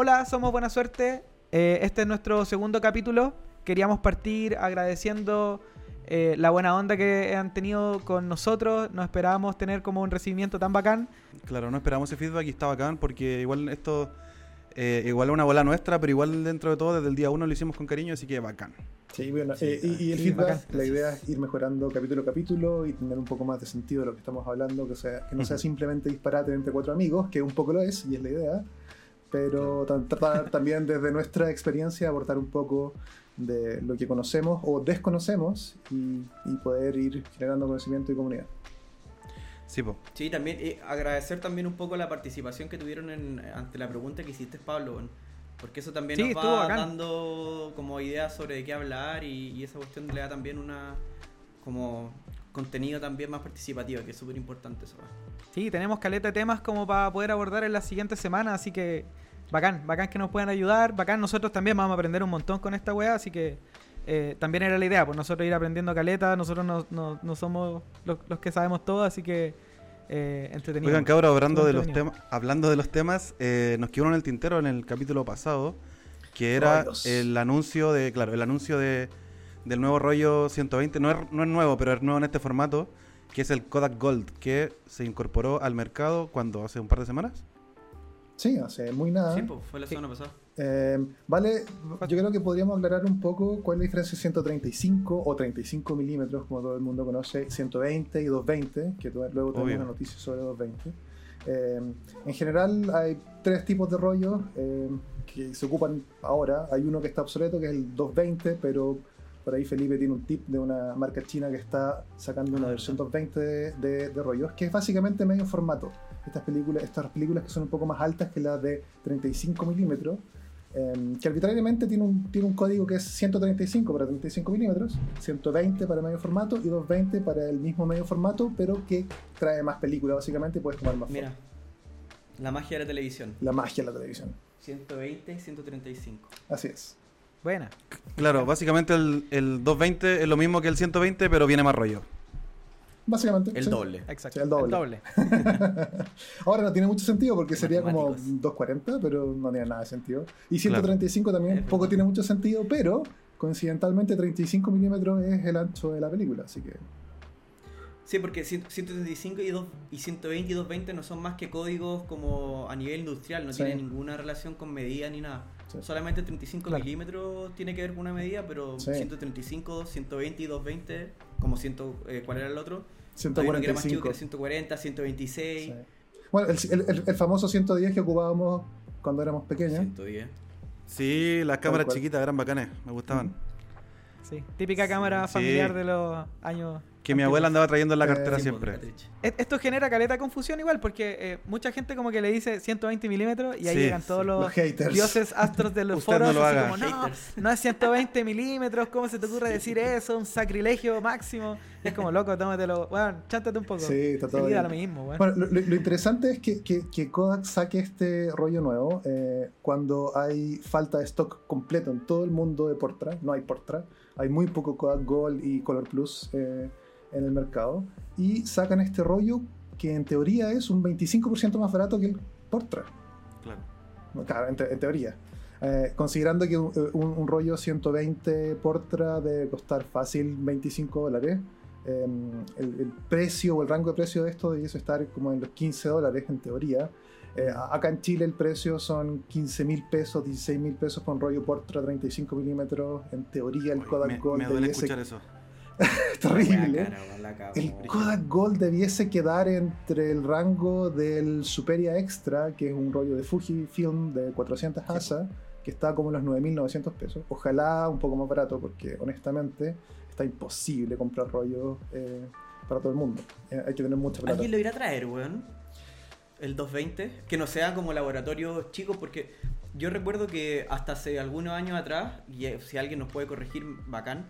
Hola, somos Buena Suerte. Eh, este es nuestro segundo capítulo. Queríamos partir agradeciendo eh, la buena onda que han tenido con nosotros. No esperábamos tener como un recibimiento tan bacán. Claro, no esperábamos ese feedback y está bacán porque igual esto, eh, igual es una bola nuestra, pero igual dentro de todo desde el día uno lo hicimos con cariño, así que bacán. Sí, bueno, eh, y, y el Sí, feedback, bacán. la idea es ir mejorando capítulo a capítulo y tener un poco más de sentido de lo que estamos hablando, que, sea, que no sea simplemente disparate entre cuatro amigos, que un poco lo es y es la idea, pero también desde nuestra experiencia aportar un poco de lo que conocemos o desconocemos y, y poder ir generando conocimiento y comunidad. Sí, po. Sí, también eh, agradecer también un poco la participación que tuvieron en, ante la pregunta que hiciste, Pablo, porque eso también Sí, nos va bacán. dando como ideas sobre de qué hablar y, y esa cuestión le da también una como contenido también más participativo, que es súper importante eso. Sí, tenemos caleta de temas como para poder abordar en las siguientes semanas, así que bacán, bacán que nos puedan ayudar, bacán nosotros también vamos a aprender un montón con esta weá, así que eh, también era la idea, pues nosotros ir aprendiendo caleta, nosotros no, no- no somos los, los que sabemos todo, así que eh, entretenido. Oigan, cabros, hablando de los temas, hablando de los temas, eh, nos quedó en el tintero en el capítulo pasado, que era el anuncio de, claro, el anuncio de del nuevo rollo 120, no es, no es nuevo, pero es nuevo en este formato, que es el Kodak Gold, que se incorporó al mercado cuando hace un par de semanas. Sí, hace muy nada. Sí, pues fue la Sí. semana pasada. Eh, vale, yo creo que podríamos aclarar un poco cuál es la diferencia entre 135 o 35 milímetros, como todo el mundo conoce, 120 y 220, que luego tenemos una noticia sobre 220. Eh, en general hay tres tipos de rollos eh, que se ocupan ahora. Hay uno que está obsoleto, que es el 220, pero por ahí Felipe tiene un tip de una marca china que está sacando una Ah, versión 220 de, de- de rollos, que es básicamente medio formato. Estas películas, estas películas que son un poco más altas que las de 35 milímetros, eh, que arbitrariamente tiene un, tiene un código que es 135 para 35 milímetros, 120 para medio formato y 220 para el mismo medio formato, pero que trae más película básicamente y puedes tomar más Mira, la magia de la televisión. La magia de la televisión. 120 y 135. Así es. Buena. Claro, básicamente el, el 220 es lo mismo que el 120, pero viene más rollo. Básicamente. El sí. doble. Exacto. Sí, el doble. Ahora no tiene mucho sentido porque sería como Matemáticos. 240, pero no tiene nada de sentido. Y 135 también poco tiene mucho sentido, pero coincidentalmente 35 milímetros es el ancho de la película, así que Sí, porque 100 135 y, 2, y 120 y 220 no son más que códigos como a nivel industrial, no Sí. tienen ninguna relación con medida ni nada. Sí. Solamente 35 Claro. milímetros tiene que ver con una medida, pero Sí. 135, 120 y 220, como 100, eh, ¿cuál era el otro? Hay uno que era más chico 145. que era 140, 126, Sí. Bueno, el, el- el- famoso 110 que ocupábamos cuando éramos pequeños. 110. Sí, las cámaras chiquitas eran bacanes, me gustaban. Sí, típica cámara Sí. familiar de los años. Que mi abuela andaba trayendo en la cartera siempre. pues, Esto genera caleta de confusión igual, porque eh, mucha gente como que le dice 120 milímetros y ahí Sí, llegan todos sí. los, Los haters. dioses astros de los foros no lo así haga. como, no, no es 120 milímetros, ¿cómo se te ocurre decir eso? Un sacrilegio máximo. Es como, loco, tómatelo, bueno, chántate un poco. Sí, está todo bien. lo mismo. Bueno, lo, lo- lo interesante es que, que- que Kodak saque este rollo nuevo eh, cuando hay falta de stock completo en todo el mundo de Portra. No hay Portra. Hay muy poco Kodak Gold y Color Plus eh, en el mercado. Y sacan este rollo que en teoría es un 25% más barato que el Portra. Claro. Claro, en, te- en teoría. Eh, considerando que un, un- un rollo 120 Portra debe costar fácil 25 dólares, eh, el, el precio o el rango de precio de esto debiese estar como en los 15 dólares en teoría. Eh, acá en Chile el precio son 15 mil pesos, 16 mil pesos por un rollo Portra 35 milímetros. En teoría el Kodak me, Gold me duele escuchar eso. Terrible. Cara, El. Kodak Gold debiese quedar entre el rango del Superia Extra, que es un rollo de Fujifilm de 400 ASA, que está como en los 9.900 pesos. Ojalá un poco más barato, porque honestamente está imposible comprar rollos eh, para todo el mundo. Eh, hay que tener mucha plata. ¿Alguien lo irá a traer, weón? El 220. Que no sea como laboratorios chicos, porque yo recuerdo que hasta hace algunos años atrás, y eh, si alguien nos puede corregir, bacán.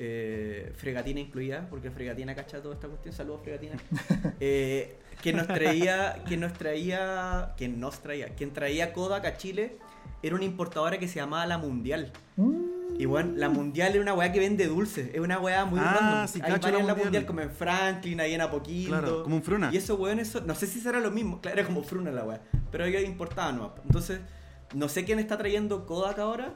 Eh, fregatina incluida, porque Fregatina cacha toda esta cuestión. Saludos, Fregatina. Eh, que nos traía, que nos traía, que nos traía, quien traía Kodak a Chile era una importadora que se llamaba La Mundial. Mm, Y bueno, la mundial es una weá que vende dulces. Es una weá muy Ah, random. sí, Hay varias la en la Mundial. mundial, como en Franklin, ahí en Apoquindo. Claro, como un fruna. Y esos weones, son- no sé si será lo mismo. Claro, era como fruna la weá. Pero ellos importaban nomás. Entonces, No sé quién está trayendo Kodak ahora,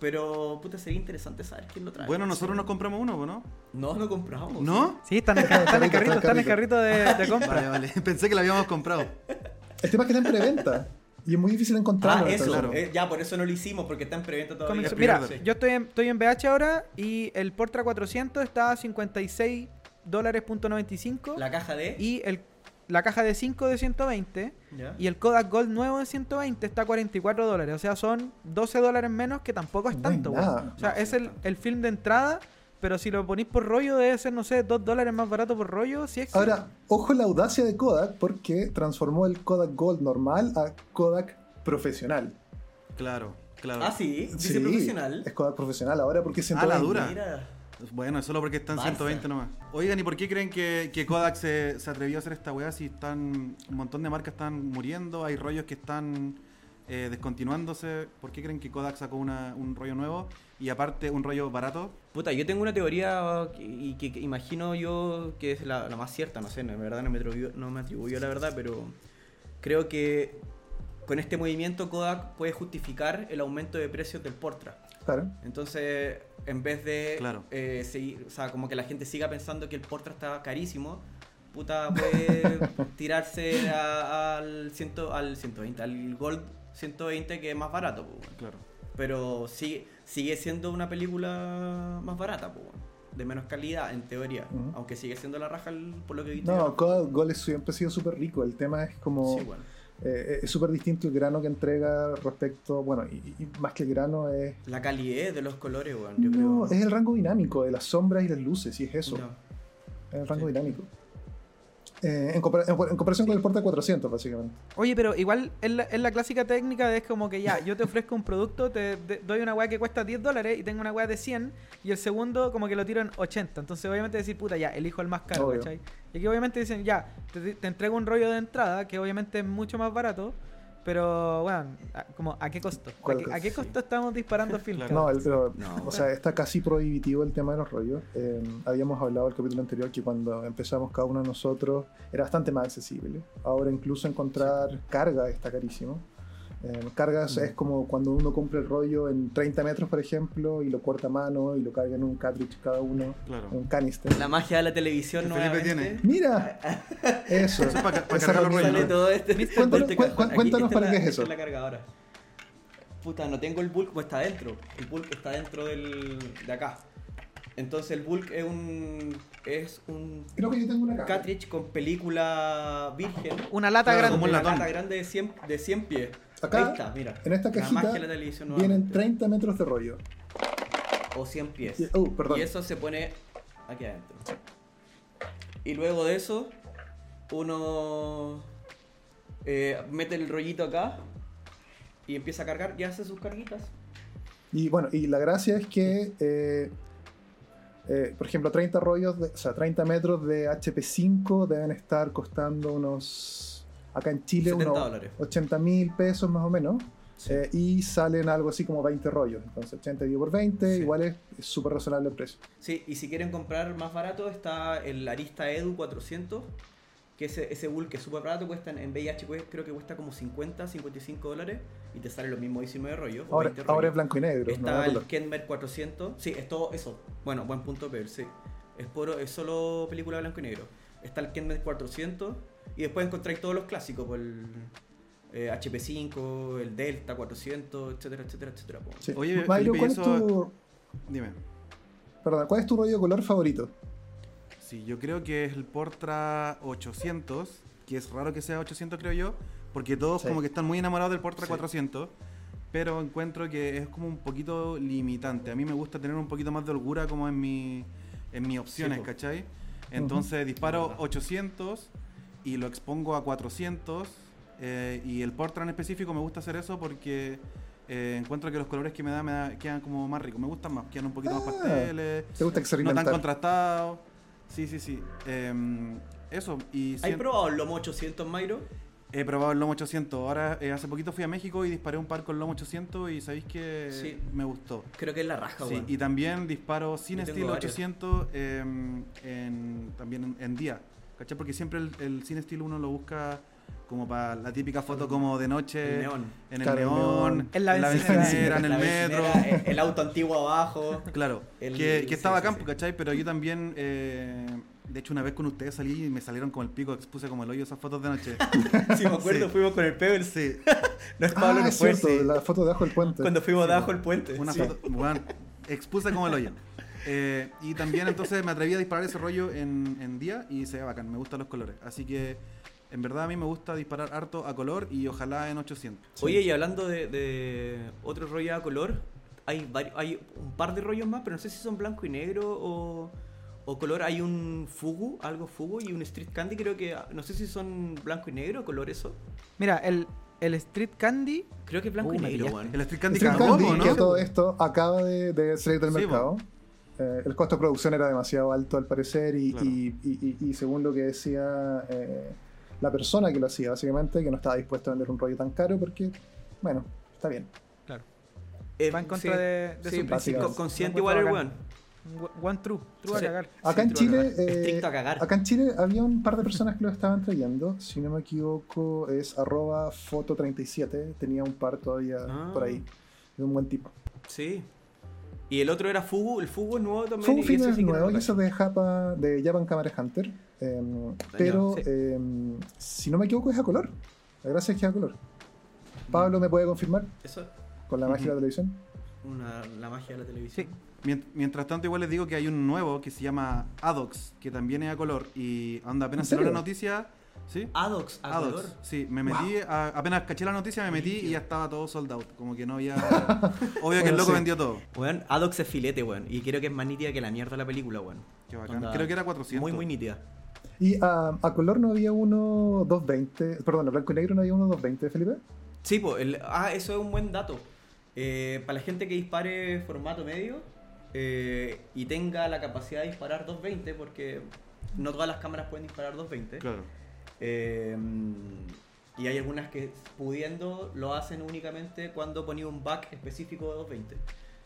pero puta, sería interesante saber quién lo trae. Bueno, nosotros nos compramos uno, ¿no? No, no compramos. ¿No? Sí, están en, están en carrito, están en carrito de, de compra. Vale, vale. Pensé que lo habíamos comprado. El tema es que está en preventa. Y es muy difícil Ah, encontrarlo. eso. claro. eh, ya, por eso no lo hicimos, porque está en preventa todavía. Comenzó- el Mira, yo estoy en, estoy en BH ahora y el Portra 400 está a 56 dólares punto 95 La caja de. y el, la caja de 5 de 120 Ya. y el Kodak Gold nuevo de 120 está a 44 dólares. O sea, son 12 dólares menos que tampoco es No tanto. weón. O sea, No, es el, el film de entrada, pero si lo ponís por rollo debe ser, no sé, 2 dólares más barato por rollo. Si es Ahora, ojo la audacia de Kodak porque transformó el Kodak Gold normal a Kodak profesional. Claro, claro. Ah, sí, dice Sí, profesional. Es Kodak profesional ahora porque es Ah, la 120. dura. Mira. Bueno, es solo porque está en Barça. 120 nomás. Oigan, ¿y por qué creen que, que Kodak se, se atrevió a hacer esta weá si están un montón de marcas están muriendo, hay rollos que están eh, descontinuándose? ¿Por qué creen que Kodak sacó una- un rollo nuevo y aparte un rollo barato? Puta, yo tengo una teoría y que, que imagino yo que es la, la más cierta, no sé, en verdad no me, atribuyo, no me atribuyo la verdad, pero creo que con este movimiento Kodak puede justificar el aumento de precios del Portra. Claro. Entonces, en vez de Claro. eh, seguir, o sea, como que la gente siga pensando que el Portra está carísimo, puta, puede tirarse a- al, ciento, al 120, al Gold 120 que es más barato, pues, weón. Claro. pero sigue, sigue siendo una película más barata, pues, weón. de menos calidad en teoría, aunque sigue siendo la raja el- por lo que he visto. No, Gold es- siempre ha sido súper rico. El tema es como. Sí, bueno. Eh, es súper distinto el grano que entrega respecto. Bueno, y, y más que el grano es. La calidez de los colores, weón, yo No, creo. es el rango dinámico de las sombras y las luces, y es eso. No. Es el rango Sí. dinámico. Eh, en, compara- en- en comparación con el Porta 400, básicamente. Oye, pero igual es la, es la clásica técnica de es como que ya, yo te ofrezco un producto, te doy una weá que cuesta 10 dólares y tengo una weá de 100 y el segundo como que lo tiro en 80. Entonces obviamente decir, puta, ya, elijo el más caro, Obvio. ¿cachai? Y aquí obviamente dicen, ya, te, te entrego un rollo de entrada que obviamente es mucho más barato, pero bueno, a- como ¿a qué costo? ¿A ¿Cuál qué, costo? a qué costo estamos disparando film? Claro. No, el- pero, No. o sea, está casi prohibitivo el tema de los rollos. Eh, habíamos hablado el capítulo anterior que cuando empezamos cada uno de nosotros era bastante más accesible. Ahora incluso encontrar carga está carísimo. Eh, cargas Mm. es como cuando uno compra el rollo en 30 metros, por ejemplo, y lo corta a mano y lo carga en un cartridge cada uno, Claro. en un canister. La magia de la televisión Felipe nuevamente. Mira, eso. Eso es para, para cargar los rollos. Todo este. Cuéntanos- este cu- cu- cuéntanos para la- qué es eso. la cargadora. Puta, no tengo el bulk, pues está dentro. El bulk está dentro del, de acá. Entonces el bulk es un es un Creo que yo tengo una cartridge con película virgen. Una lata Claro, grande. como un Una lata grande de 100, de 100 pies. Acá, Ahí está, mira. En esta cajita la televisión vienen nuevamente. 30 metros de rollo. O 100 pies. Y- oh, perdón. Y eso se pone aquí adentro. Y luego de eso, uno eh, mete el rollito acá y empieza a cargar y hace sus carguitas. Y bueno, y la gracia es que, eh, eh, por ejemplo, 30 rollos, de- o sea, 30 metros de HP5 deben estar costando unos, acá en Chile, 70 unos dólares. 80 mil pesos más o menos. Sí. eh, y salen algo así como 20 rollos. Entonces, 80 dividido por 20, Sí. igual es súper razonable el precio. Sí, y si quieren comprar más barato está el Arista Edu 400, que ese, ese bull que es súper barato, cuesta en, en VIH cue- creo que cuesta como 50, 55 dólares y te sale lo mismo 19 rollos. Ahora, 20 ahora es blanco y negro. Está el. Kenmer 400. Sí, es todo eso. Bueno, buen punto ver, sí. Es, puro, es solo película blanco y negro. Está el Kenmer 400 y después encontráis todos los clásicos, por el eh, HP5, el Delta 400, etcétera, etcétera, etcétera. po. Sí. Oye, Mario, ¿cuál, ¿y es eso- tu, Dime. perdón, ¿cuál es tu rollo de color favorito? Sí, yo creo que es el Portra 800, que es raro que sea 800 creo yo, porque todos Sí. como que están muy enamorados del Portra Sí. 400, pero encuentro que es como un poquito limitante. A mí me gusta tener un poquito más de holgura como en, mi, en mis opciones, po. ¿cachai? Entonces disparo verdad. 800 y lo expongo a 400 eh, y el Portra en específico me gusta hacer eso porque... eh, encuentro que los colores que me da, me da- quedan como más ricos, me gustan más, quedan un poquito más Ah, pasteles, ¿Te gusta no tan experimentar? contrastado. Sí, sí, sí. Em, eso. Y ¿Has probado el Lomo 800, Mayro? he probado el Lomo 800. Ahora, eh, hace poquito fui a México y disparé un par con Lomo 800 y sabéis que Sí. me gustó. Creo que es la raja, Sí, y también disparo sin estilo varios. 800 em, en, también en, en día. ¿Cachai? Porque siempre el, el sin estilo uno lo busca como para la típica foto como de noche. El neón. En el Claro, neón. En la bencinera, en el metro. el, el auto antiguo abajo. Claro, El- que, que sí, estaba sí. ¿cachai? Pero yo también, eh, de hecho, una vez con ustedes salí y me salieron como el pico, expuse como el hoyo esas fotos de noche. Sí, me acuerdo, Sí. fuimos con el Pebble. Sí, No es Pablo, ah, no es fue. la foto debajo del puente. Cuando fuimos Sí, debajo del puente. una sí. foto, bueno, expuse como el hoyo. Eh, y también entonces me atreví a disparar ese rollo en, en día y se ve bacán, me gustan los colores. Así que en verdad a mí me gusta disparar harto a color y ojalá en 800. Oye, y hablando de, de otro rollo a color, hay, hay un par de rollos más, pero no sé si son blanco y negro o, o color. Hay un Fugu, algo Fugu, y un Street Candy, creo que. No sé si son blanco y negro o color eso. Mira, el, el Street Candy. Creo que es blanco Uh, y negro. El Street Candy Street cagó, Candy, ¿no? que todo esto acaba de, de salir del Sí, mercado. Eh, el costo de producción era demasiado alto al parecer y, Claro. y- y- y- y según lo que decía eh, la persona que lo hacía, básicamente, que no estaba dispuesto a vender un rollo tan caro porque, bueno, está bien. Claro. Eh, Va en contra sí, de- de sí, su con- principios. consciente igual el weón. One True. True a Sí. cagar. Acá Sí, en true a Chile, eh, a cagar. acá en Chile había un par de personas que lo estaban trayendo, si no me equivoco es arroba foto37, tenía un par todavía Ah. por ahí, de un buen tipo. Sí. Y el otro era Fugu, el Fugu es nuevo también. Y sí que no nuevo y eso de, Japa, de Japan Camera Hunter. em, pero sí. em, si no me equivoco es a color. La gracia es que es a color. Pablo me puede confirmar Eso es con la magia de la televisión. una, la magia de la televisión. Sí. Mient- Mientras tanto, igual les digo que hay un nuevo que se llama Adox, que también es a color. Y anda, apenas ¿En salió la noticia. ¿Sí? Adox, a Adox. color. Sí, me metí, a- apenas caché la noticia, me metí y ya estaba todo sold out. Como que no había. Obvio que el Bueno, loco sí. vendió todo. Weón, Adox es filete, weón. Y creo que es más nítida que la mierda la película, weón. Qué bacán. Onda, Creo que era 400. Muy, muy nítida. Y a, a color no había uno 220, perdón, a blanco y negro no había uno 220, Felipe. Sí, pues, el- ah, eso es un buen dato. Eh, para la gente que dispare formato medio eh, y tenga la capacidad de disparar 220, porque no todas las cámaras pueden disparar 220. Claro. Eh, y hay algunas que pudiendo lo hacen únicamente cuando ponía un back específico de 220.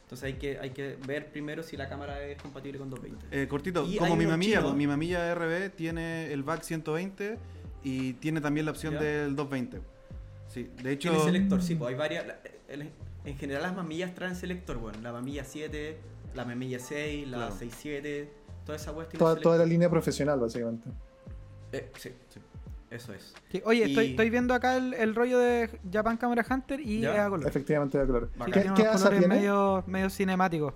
Entonces hay que, hay que ver primero si la cámara es compatible con 220. Eh, cortito, Y como mi mamilla, chinos- mi mamilla RB tiene el back 120 y tiene también la opción ¿Ya? del 220. Sí, de hecho. Tiene selector, sí, pues hay varias. en general las mamillas traen selector, bueno, la mamilla 7, la mamilla 6, la Claro. 67, toda esa cuestión. Toda, toda la línea profesional, básicamente. Eh, sí, sí, eso es. Que, oye, estoy, Y- estoy viendo acá el, el rollo de Japan Camera Hunter y Ya. es a color. Efectivamente de color. Sí, Bacán. ¿Qué, tiene qué unos colores tiene? medio, medio cinemáticos.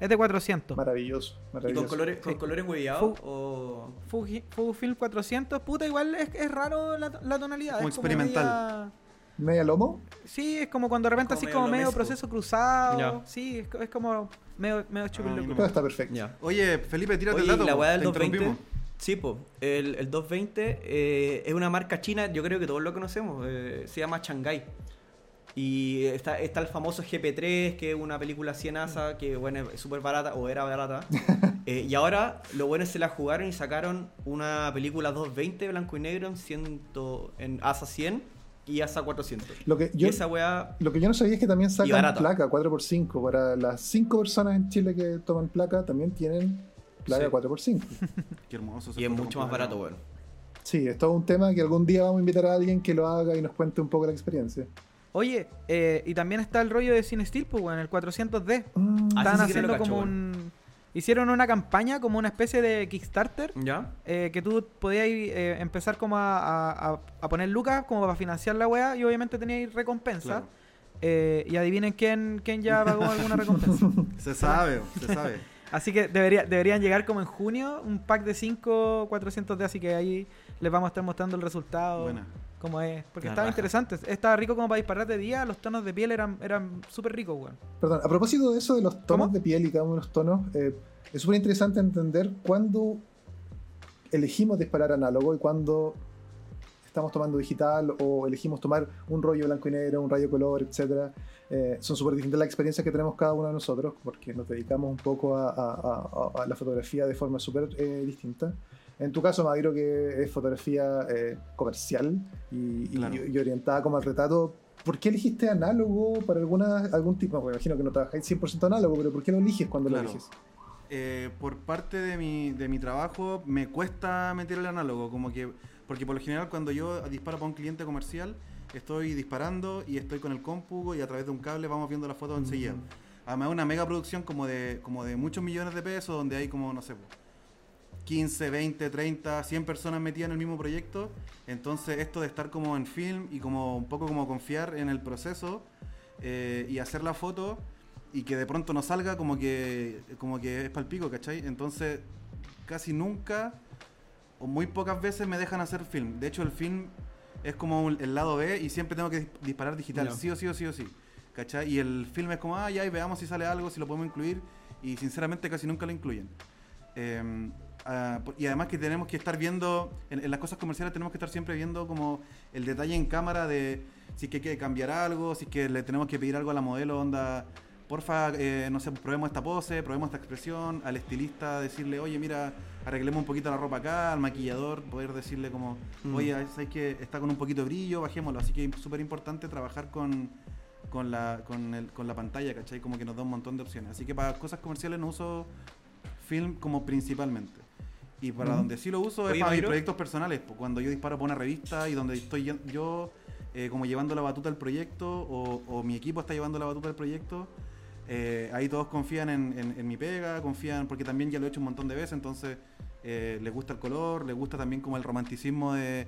Es de 400. Maravilloso, ¿Y con colores, con Sí. colores hueveados Fu- o.? Fuji- Fujifilm 400, puta, igual es, es raro la, la tonalidad. Como es experimental. media- ¿Media lomo? Sí, es como cuando de repente Como así medio como medio proceso cruzado. Ya. Sí, es, co- es como medio, medio Ah, está perfecto. Ya. Oye, Felipe, tírate Oye, el dato. la weá del te 220. Sí, po, el, el 220 eh, es una marca china, yo creo que todos lo conocemos, eh, se llama Shanghai. Y está, está el famoso GP3, que es una película cienaza, que bueno, es súper barata, o era barata. Eh, y ahora lo bueno es que se la jugaron y sacaron una película 220 blanco y negro en, ciento, en ASA 100 y ASA 400. Lo que y yo, esa weá, lo que yo no sabía es que también sacan placa 4x5. Para las 5 personas en Chile que toman placa, también tienen placa Sí. 4x5. Qué hermoso. y es mucho más barato, weón. Sí, es todo un tema que algún día vamos a invitar a alguien que lo haga y nos cuente un poco la experiencia. Oye, eh, y también está el rollo de Cine Steel, pues, bueno, el 400D. Mm, Ah, sí haciendo cacho, como bueno. un. Hicieron una campaña, como una especie de Kickstarter, ¿Ya? eh, que tú podías eh, empezar como a, a- poner lucas como para financiar la weá y obviamente tenías recompensa. Claro. Eh, y adivinen quién, quién ya pagó alguna recompensa. Se sabe, se sabe. Así que debería, deberían llegar como en junio un pack de 5 400D, así que ahí les vamos a estar mostrando el resultado. Buena. Cómo es. Porque estaba interesante. Estaba rico como para disparar de día. Los tonos de piel eran, eran súper ricos, weón. Perdón, a propósito de eso de los tonos ¿Cómo? de piel y cada uno de los tonos, eh, es súper interesante entender cuándo elegimos disparar análogo y cuándo estamos tomando digital o elegimos tomar un rollo blanco y negro, un rayo color, etc. son súper distintas las experiencias que tenemos cada uno de nosotros porque nos dedicamos un poco a, a- a- a la fotografía de forma súper eh, distinta. En tu caso, Maduro, que es fotografía eh, comercial y, y- Claro. y orientada como al retrato, ¿por qué elegiste análogo para alguna, algún tipo? Me imagino que no trabajáis 100% análogo, pero ¿por qué lo eliges cuando Claro. lo eliges? Eh, por parte de mi, de mi trabajo me cuesta meter el análogo, como que Porque por lo general cuando yo disparo para un cliente comercial, estoy disparando y estoy con el compu y a través de un cable vamos viendo la foto enseguida. Además una mega producción como de, como de muchos millones de pesos, donde hay como, no sé, 15, 20, 30, 100 personas metidas en el mismo proyecto. Entonces esto de estar como en film y como un poco como confiar en el proceso eh, y hacer la foto y que de pronto no salga como que, como que es palpico, ¿cachai? Entonces casi nunca muy pocas veces me dejan hacer film. De hecho el film es como un- el lado B y siempre tengo que dis- disparar digital, sí o sí o sí o sí. ¿Cachai? Y el film es como, ah, ya, y veamos si sale algo, si lo podemos incluir. Y sinceramente casi nunca lo incluyen. Eh, ah, y además que tenemos que estar viendo, en, en las cosas comerciales tenemos que estar siempre viendo como el detalle en cámara de si es que hay que cambiar algo, si es que le tenemos que pedir algo a la modelo, onda, porfa, eh, no sé, probemos esta pose, probemos esta expresión, al estilista decirle, oye, mira, arreglemos un poquito la ropa acá, al maquillador, poder decirle como, Mm. oye, sabes que está con un poquito de brillo, bajémoslo. Así que es súper importante trabajar con, con, la, con, el- con la pantalla, ¿cachai? Como que nos da un montón de opciones. Así que para cosas comerciales no uso film como principalmente. Y para Ujú. donde sí lo uso es para mis proyectos personales. po, Cuando yo disparo para una revista y donde estoy yo- eh, como llevando la batuta del proyecto o, o mi equipo está llevando la batuta del proyecto, eh, ahí todos confían en, mi pega, confían porque también ya lo he hecho un montón de veces, entonces eh, les gusta el color, les gusta también como el romanticismo de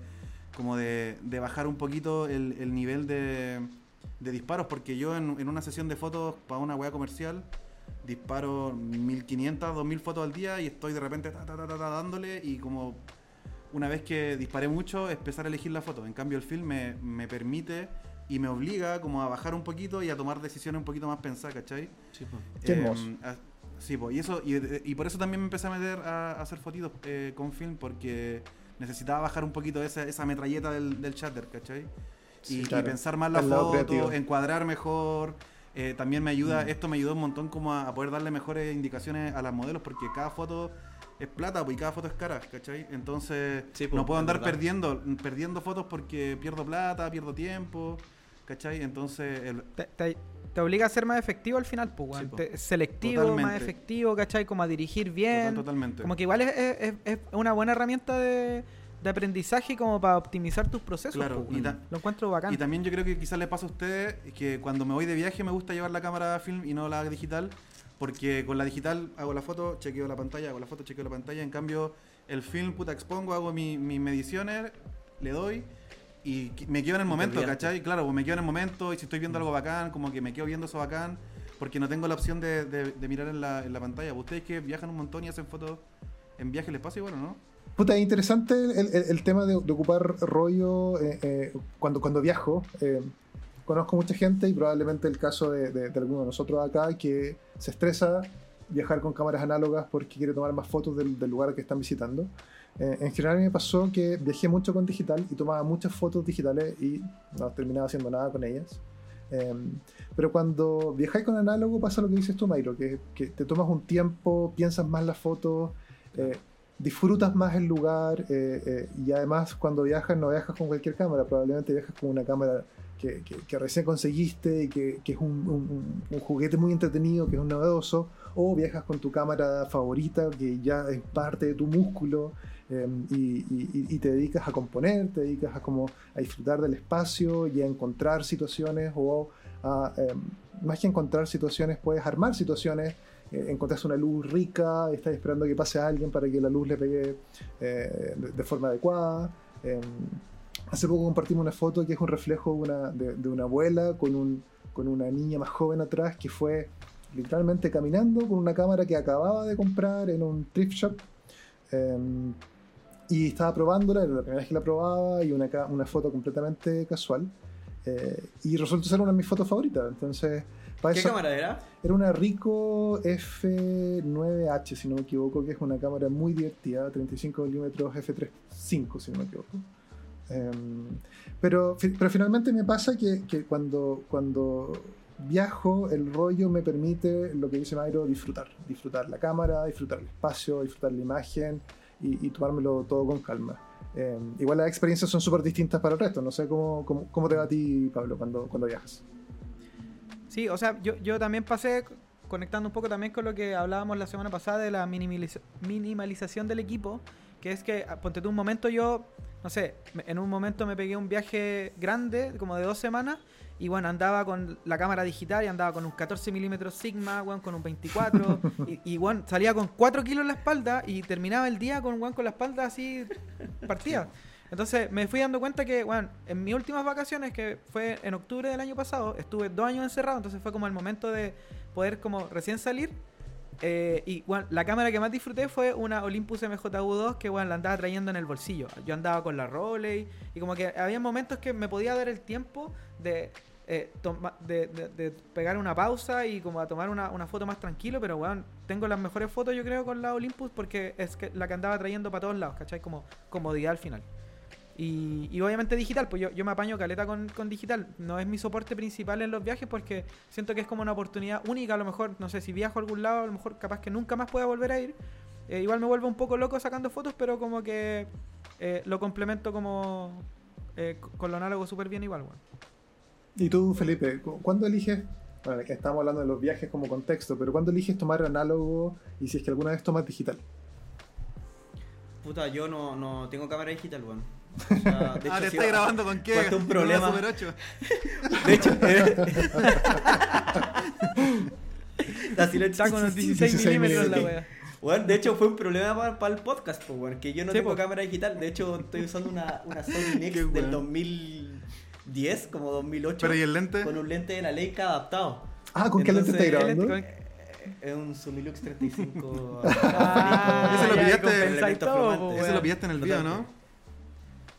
como de, bajar un poquito el, el nivel de, disparos, porque yo en, una sesión de fotos para una web comercial disparo 1500, 2000 fotos al día y estoy de repente dándole y como una vez que disparé mucho empezar a elegir la foto. En cambio el film me permite y me obliga como a bajar un poquito y a tomar decisiones un poquito más pensadas, ¿cachai? Sí. Qué Eh, a- sí, po, y eso y, y por eso también me empecé a meter a, a hacer fotitos eh, con film porque necesitaba bajar un poquito esa, esa metralleta del, del chatter, ¿cachai? Y, Sí, y claro. pensar más la foto, creativo. encuadrar mejor. Eh, también me ayuda, Mm. esto me ayudó un montón como a, a poder darle mejores indicaciones a las modelos porque cada foto es plata pues, y cada foto es cara, ¿cachai? Entonces Sí, po, no puedo andar verdad. perdiendo, perdiendo fotos porque pierdo plata, pierdo tiempo, ¿cachai? Entonces el- Te, te- te obliga a ser más efectivo al final, pues. Sí. Te- selectivo, más Totalmente. efectivo, ¿cachai? Como a dirigir bien. total- totalmente. Como que igual es, es- es- una buena herramienta de, de aprendizaje como para optimizar tus procesos. Claro, weón. ta- Lo encuentro bacán. Y también yo creo que quizás le pasa a ustedes que cuando me voy de viaje me gusta llevar la cámara film y no la digital, porque con la digital hago la foto, chequeo la pantalla, hago la foto, chequeo la pantalla, en cambio el film, puta, expongo, hago mi- mis mediciones, le doy y me quedo en el momento. ¿cachai? Claro, pues me quedo en el momento y si estoy viendo algo bacán, como que me quedo viendo eso bacán, porque no tengo la opción de, de- de mirar en la, en la pantalla. Ustedes que viajan un montón y hacen fotos en viaje, ¿les pasa igual o no? Puta, es interesante el, el- el tema de, de ocupar rollo eh, eh, cuando, cuando viajo. eh, conozco mucha gente y probablemente el caso de, de- de alguno de nosotros acá que se estresa viajar con cámaras análogas porque quiere tomar más fotos del, del lugar que están visitando. Eh, en general me pasó que viajé mucho con digital y tomaba muchas fotos digitales y no terminaba haciendo nada con ellas. Eh, pero cuando viajáis con análogo pasa lo que dices tú, Mayro, que, que te tomas un tiempo, piensas más las fotos, eh, disfrutas más el lugar eh, eh, y además cuando viajas no viajas con cualquier cámara, probablemente viajas con una cámara que, que- que recién conseguiste y que, que es un, un- un juguete muy entretenido, que es un novedoso, o viajas con tu cámara favorita que ya es parte de tu músculo eh, y, te dedicas a componer, te dedicas a como a disfrutar del espacio y a encontrar situaciones o a, eh, más que encontrar situaciones, puedes armar situaciones eh, encontraste una luz rica, estás esperando que pase alguien para que la luz le pegue eh, de, forma adecuada. Eh, hace poco compartimos una foto que es un reflejo de una, de, de una abuela con, un, con una niña más joven atrás que fue literalmente caminando con una cámara que acababa de comprar en un thrift shop. eh, y estaba probándola, era la primera vez que la probaba y una, una foto completamente casual. eh, y resultó ser una de mis fotos favoritas. Entonces, para ¿Qué eso- cámara era? era una Ricoh F9H, si no me equivoco, que es una cámara muy divertida, 35 milímetros F3.5, si no me equivoco. Em, pero, pero finalmente me pasa que, que cuando, cuando viajo, el rollo me permite, lo que dice Mayro, disfrutar. Disfrutar la cámara, disfrutar el espacio, disfrutar la imagen y, tomármelo todo con calma. Em, igual las experiencias son súper distintas para el resto. No sé cómo, cómo, te va a ti, Pablo, cuando, cuando viajas. Sí, o sea, yo, yo también pasé, conectando un poco también con lo que hablábamos la semana pasada de la minimaliza- minimalización del equipo, que es que, ah, ponte tú un momento, yo no sé, en un momento me pegué un viaje grande, como de dos semanas, y bueno, andaba con la cámara digital y andaba con un 14 milímetros Sigma, weón, con un 24, y, y weón, salía con 4 kilos en la espalda y terminaba el día con weón con la espalda así partida. Entonces me fui dando cuenta que, bueno, en mis últimas vacaciones, que fue en octubre del año pasado, estuve dos años encerrado, entonces fue como el momento de poder como recién salir. Eh, y bueno, la cámara que más disfruté fue una Olympus MJU2 que bueno, la andaba trayendo en el bolsillo. Yo andaba con la Roley y como que había momentos que me podía dar el tiempo de, eh, toma- de, de- de pegar una pausa y como a tomar una, una foto más tranquilo, pero bueno, tengo las mejores fotos yo creo con la Olympus porque es que la que andaba trayendo para todos lados, ¿cachai? Como comodidad al final. Y, y obviamente digital, pues yo, yo me apaño caleta con, con digital. No es mi soporte principal en los viajes porque siento que es como una oportunidad única. A lo mejor, no sé, si viajo a algún lado, a lo mejor capaz que nunca más pueda volver a ir. Eh, igual me vuelvo un poco loco sacando fotos, pero como que eh, lo complemento como eh, con lo análogo súper bien igual, weón. ¿Y tú, Felipe, cu- cuándo eliges? Bueno, que estamos hablando de los viajes como contexto, pero ¿cuándo eliges tomar análogo y si es que alguna vez tomas digital? Puta, yo no, no tengo cámara digital, weón. O sea, de ah, hecho, ¿te sí, estás grabando con qué? un ¿Con una problema. Super 8? De hecho, eh, así lo Está con los 16, 16 milímetros la wea. Bueno, de hecho fue un problema para, el podcast, pues, weón, que yo no Sí, tengo po. cámara digital. De hecho, estoy usando una, una Sony Nex del weón. 2010, como 2008, Pero ¿y el lente? con un lente de la Leica adaptado. Ah, ¿con qué lente Entonces, ¿qué lente grabando? con- Es un Sumilux 35. Ah, Ese lo pillaste- todo, po, Ese lo pillaste en el video, ¿no?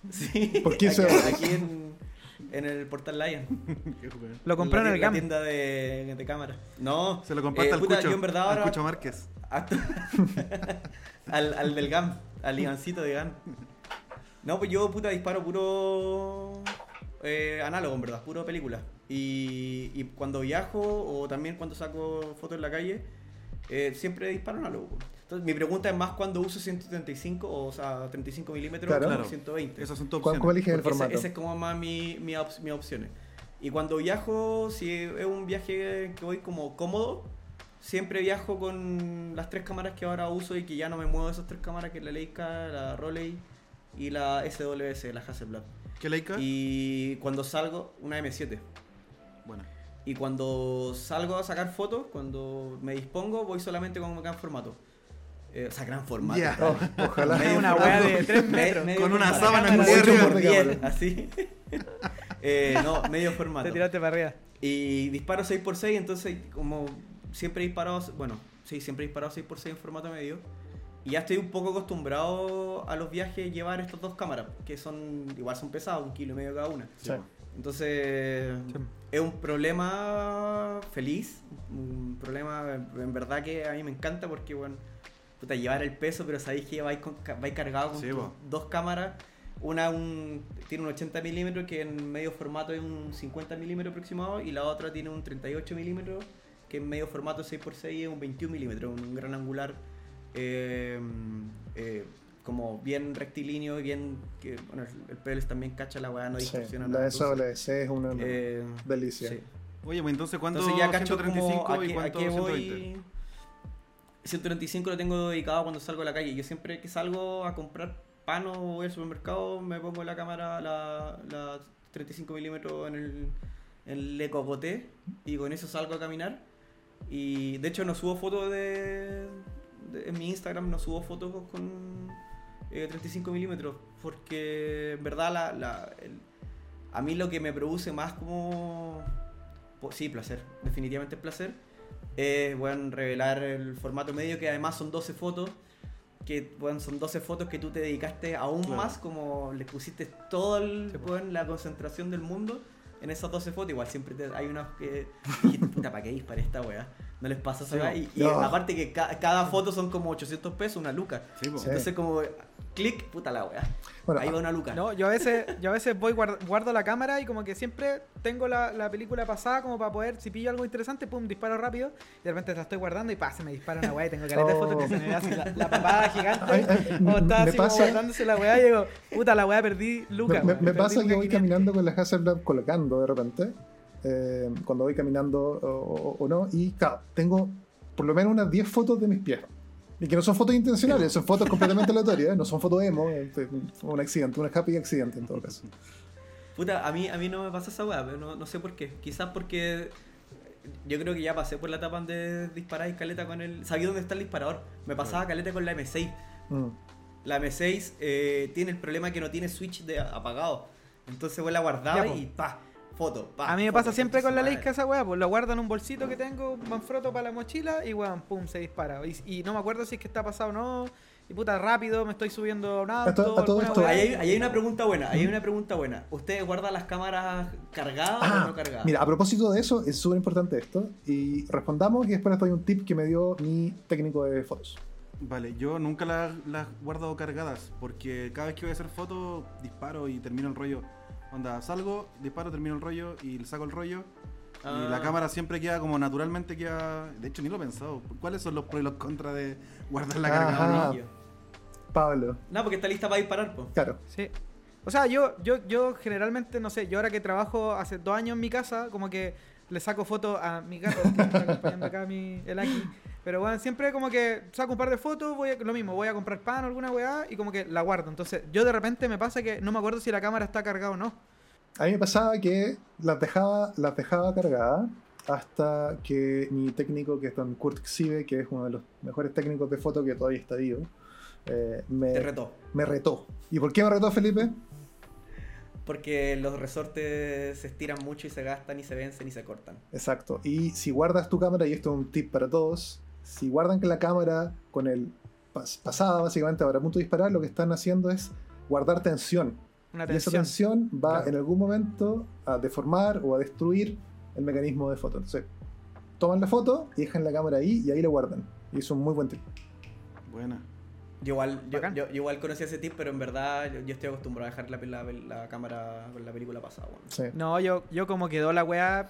Sí. Por 15 aquí, euros. aquí en, en el Portal Lion. Qué. Lo compró en la, el la tienda de, de cámara. No. Se lo comparto eh, al puta, Cucho, Yo en verdad al ahora. Cucho Márquez. al, al del GAM, al Ivancito de GAM. No, pues yo puta disparo puro eh, análogo, en verdad, puro película. Y, y cuando viajo o también cuando saco fotos en la calle, eh, siempre disparo análogo. Entonces mi pregunta es más cuando uso 135 o, sea 35 milímetros Claro. o Claro. 120. Esas son tus ¿Cuál, opciones. cuál eliges el formato? ese es como más mi, mi op- mis opciones. Y cuando viajo, si es un viaje que voy como cómodo, siempre viajo con las tres cámaras que ahora uso y que ya no me muevo de esas tres cámaras, que es la Leica, la Rolei y la SWS, la Hasselblad. ¿Qué Leica? Y cuando salgo, una M7. Bueno. Y cuando salgo a sacar fotos, cuando me dispongo, voy solamente con un gran formato. Eh, o sea, gran formato. Oh, ojalá. Medio Una formato. de 3 Me- metros. medio Con una formato. sábana en por por de 10, cámara. así. Eh, no, medio formato. Te tiraste para arriba. Y disparo 6x6, entonces como siempre he disparado, bueno, sí, siempre he disparado 6x6 en formato medio. Y ya estoy un poco acostumbrado a los viajes llevar estas dos cámaras, que son igual son pesadas, un kilo y medio cada una. Sí. Entonces Sí. es un problema feliz, un problema en verdad que a mí me encanta porque bueno, puta, llevar el peso, pero sabéis que vais, con, vais cargado con Sí, dos cámaras. Una un, tiene un 80 milímetros que en medio formato es un 50 milímetros aproximado y la otra tiene un 38 milímetros que en medio formato 6x6 es un 21 milímetros, un gran angular eh, eh, como bien rectilíneo y bien que bueno, el, PLS también cacha la weá, no Sí, distorsiona La nada. entonces, SWC es una eh, delicia. sí. Oye, pues entonces, ¿cuánto Entonces ya cacho 135 como a y qué, a cuánto qué 120? Voy. 135 lo tengo dedicado cuando salgo a la calle. Yo siempre que salgo a comprar pan o voy al supermercado me pongo la cámara, la, la 35 milímetros en el, en el y con eso salgo a caminar. Y de hecho no subo fotos de, En mi Instagram no subo fotos con eh, 35 milímetros porque en verdad a mí lo que me produce más como... Sí, placer, definitivamente placer. Es, bueno, revelar el formato medio que además son 12 fotos que bueno, son 12 fotos que tú te dedicaste aún Claro. más, como le pusiste toda Sí, pues. la concentración del mundo en esas 12 fotos. Igual siempre te- hay unas que ¿para qué disparé esta weá? No les pasa Sí, weá. Y, aparte que ca- cada foto son como 800 pesos, una luca. Sí. Sí. Entonces, como clic, puta la weá. Bueno, Ahí va una luca. No, yo a veces, yo a veces voy guard- guardo la cámara y como que siempre tengo la, la película pasada como para poder, si pillo algo interesante, pum, disparo rápido y de repente la estoy guardando y pa, se me dispara una weá y tengo caleta de Oh. fotos que se me ve así la, la papada gigante Ay, está me así como pasa- guardándose la weá y digo, puta la weá perdí Me, Luca. me- weón, me perdí pasa que voy 500. caminando con la Hasselblad colocando de repente, eh, cuando voy caminando o, no, y claro, tengo por lo menos unas 10 fotos de mis pies. Y que no son fotos intencionales, son fotos completamente aleatorias, ¿eh? no son fotos emo, es un accidente, un happy accidente en todo caso. Puta, a mí, a mí no me pasa esa weá, pero no, no sé por qué. Quizás porque yo creo que ya pasé por la etapa de disparar y caleta con el. Sabía dónde está el disparador. Me pasaba caleta con la M6. Mm. La M6 eh, tiene el problema que no tiene switch de apagado. Entonces vos la guardaba Ya, y pa, foto, pa. A mí me foto, pasa siempre con la madre. Leica esa weá, pues lo guardo en un bolsito que tengo, manfroto para la mochila y weón, pum, se dispara. Y, y no me acuerdo si es que está pasado o no. Y puta, rápido, me estoy subiendo a un auto. a todo esto-. Ahí hay, ahí hay una pregunta buena, ahí hay una pregunta buena. ¿Ustedes guardan las cámaras cargadas Ah, o no cargadas? mira, a propósito de eso, es súper importante esto. Y respondamos y después les doy un tip que me dio mi técnico de fotos. Vale, yo nunca las las guardo cargadas porque cada vez que voy a hacer fotos disparo y termino el rollo. Onda, salgo, disparo, termino el rollo y le saco el rollo. Ah. Y la cámara siempre queda como naturalmente queda. De hecho, ni lo he pensado. ¿Cuáles son los pros y los contras de guardar la? Ah. Pablo, No, porque está lista para disparar, pues. claro. Sí. O sea, yo, yo, yo generalmente, no sé, yo ahora que trabajo hace dos años en mi casa, como que le saco fotos a mi gato, que me está acompañando acá mi, el aquí. Pero bueno, siempre como que saco un par de fotos, voy a- lo mismo, voy a comprar pan o alguna weá y como que la guardo. Entonces, yo de repente me pasa que no me acuerdo si la cámara está cargada o no. A mí me pasaba que las dejaba, las dejaba cargadas hasta que mi técnico, que es don Kurt Xive, que es uno de los mejores técnicos de foto que todavía está vivo, eh, me, Te retó. me retó. ¿Y por qué me retó Felipe? Porque los resortes se estiran mucho y se gastan y se vencen y se cortan. Exacto. Y si guardas tu cámara, y esto es un tip para todos, si guardan que la cámara con el pas- pasada, básicamente, ahora a punto de disparar, lo que están haciendo es guardar tensión. Una Y esa tensión. va Claro. en algún momento a deformar o a destruir el mecanismo de foto. Entonces, toman la foto y dejan la cámara ahí y ahí la guardan. Y es un muy buen tip. Buena. Yo igual, yo, Bacán. yo- yo igual conocí ese tip, pero en verdad yo, yo estoy acostumbrado a dejar la, la, la cámara con la película pasada. Sí. No, yo, yo como quedó la weá,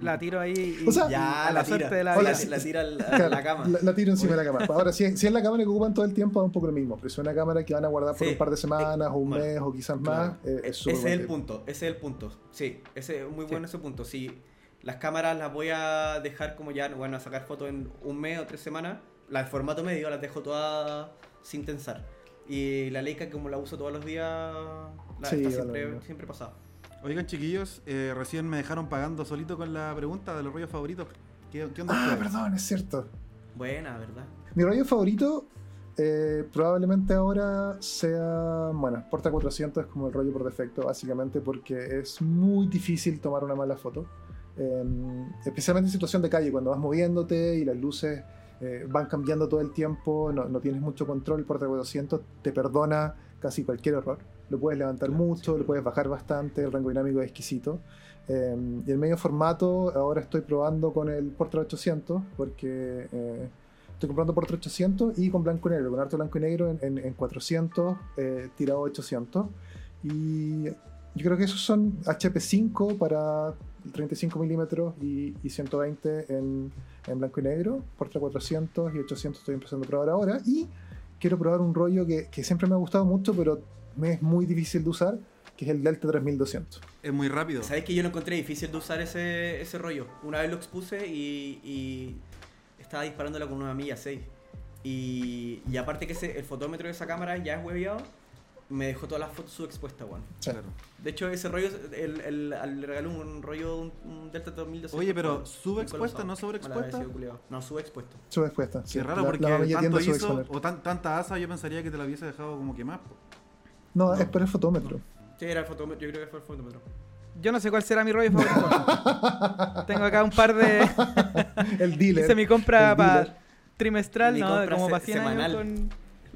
la tiro ahí y O sea, Ya, a la, la tira. suerte de la vida. la tira al- a Claro, la cama. La, la tiro encima de la cámara. Ahora, si, si es la cámara que ocupan todo el tiempo, da un poco lo mismo. Pero si es una cámara que van a guardar por Sí. un par de semanas o un Bueno, mes o quizás Claro. más, eh, E- es súper ese es el punto, ese es el punto. Sí, ese es muy Sí. bueno ese punto. Si las cámaras las voy a dejar como ya, bueno, a sacar fotos en un mes o tres semanas, las de formato medio las dejo todas sin tensar. Y la Leica, como la uso todos los días, la, Sí, está siempre, siempre pasada. Oigan, chiquillos, eh, recién me dejaron pagando solito con la pregunta de los rollos favoritos. ¿Qué, qué onda Ah, perdón, es cierto. Buena, ¿verdad? Mi rollo favorito eh, probablemente ahora sea, bueno, Porta 400 es como el rollo por defecto, básicamente porque es muy difícil tomar una mala foto. Eh, especialmente en situación de calle, cuando vas moviéndote y las luces eh, van cambiando todo el tiempo, no, no tienes mucho control, Porta 400 te perdona casi cualquier error. Lo puedes levantar mucho, lo puedes bajar bastante, el rango dinámico es exquisito. Eh, y el medio formato, ahora estoy probando con el Portra 800, porque eh, estoy comprando Portra 800 y con blanco y negro, con harto blanco y negro en, en- en 400, eh, tirado 800. Y yo creo que esos son HP5 para 35 milímetros y, y 120 en, en blanco y negro, Portra 400 y 800 estoy empezando a probar ahora. Y quiero probar un rollo que, que siempre me ha gustado mucho, pero es muy difícil de usar, que es el Delta 3200. Es muy rápido. ¿Sabes que yo lo encontré difícil de usar ese, ese rollo? Una vez lo expuse y, y estaba disparándola con una milla 6. Y, y aparte que ese, el fotómetro de esa cámara ya es hueviado, me dejó todas las fotos subexpuestas, weón. Sí. Claro. De hecho, ese rollo, el, el, al- le regaló un rollo, un, un Delta 2200. Oye, pero. ¿subexpuesta, no sobreexpuesta? No, subexpuesto. Subexpuesta. Qué sí. raro La- porque la mamilla tanto hizo o tan, tanta asa yo pensaría que te la hubiese dejado como que más. po. No, No. es por el fotómetro. Sí, era el fotómetro, yo creo que fue el fotómetro. Yo no sé cuál será mi rollo favorito. Tengo acá un par de. El dealer. Hice mi compra para trimestral, Mi ¿no? compra Como para 100 años semanal. con.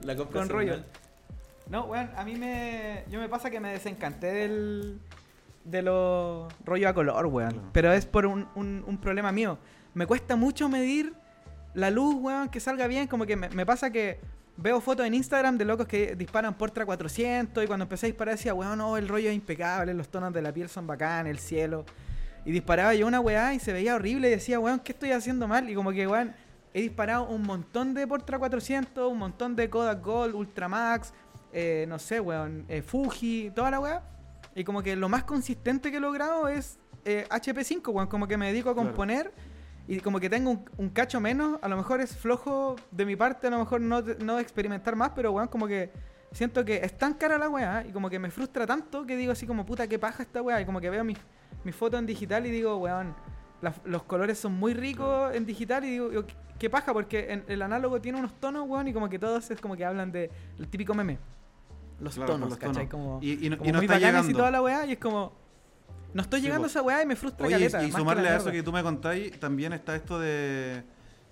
La compra Con semanal. rollo. No, weón, a mí me. Yo me pasa que me desencanté del. de los rollos a color, weón. Pero es por un, un- un problema mío. Me cuesta mucho medir la luz, weón, que salga bien. Como que me, me pasa que veo fotos en Instagram de locos que disparan Portra 400 y cuando empecé a disparar decía, weón, no, el rollo es impecable, los tonos de la piel son bacán, el cielo. Y disparaba yo una weá y se veía horrible y decía, weón, ¿qué estoy haciendo mal? Y como que, weón, he disparado un montón de Portra 400, un montón de Kodak Gold, Ultramax, eh, no sé, weón, eh, Fuji, toda la weá. Y como que lo más consistente que he logrado es eh, HP5, weón, como que me dedico a Claro. Y como que tengo un, un cacho menos, a lo mejor es flojo de mi parte, a lo mejor no, no experimentar más, pero weón, como que siento que es tan cara la weá y como que me frustra tanto que digo así como puta que paja esta weá y como que veo mis, mis fotos en digital y digo, weón, la- los colores son muy ricos en digital y digo, digo, ¿qué- paja? Porque en- el análogo tiene unos tonos, weón, y como que todos es como que hablan de el típico meme. Los Claro, tonos, los ¿cachai? tonos. Como, Y- y como y no muy está bacanes y llegando. toda la weá y es como... No estoy Sí, llegando a esa weá y me frustra Oye, caleta. y sumarle a eso que tú me contáis, también está esto de,